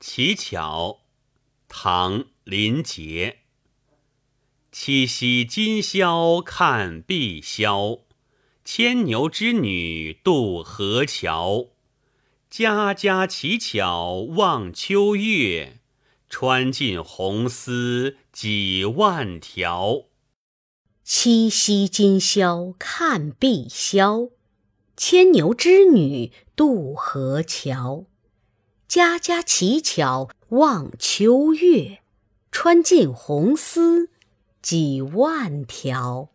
乞巧，唐·林杰。七夕今宵看碧霄，牵牛织女渡河桥。家家乞巧望秋月，穿尽红丝几万条。七夕今宵看碧霄，牵牛织女渡河桥。家家乞巧望秋月，穿尽红丝几万条。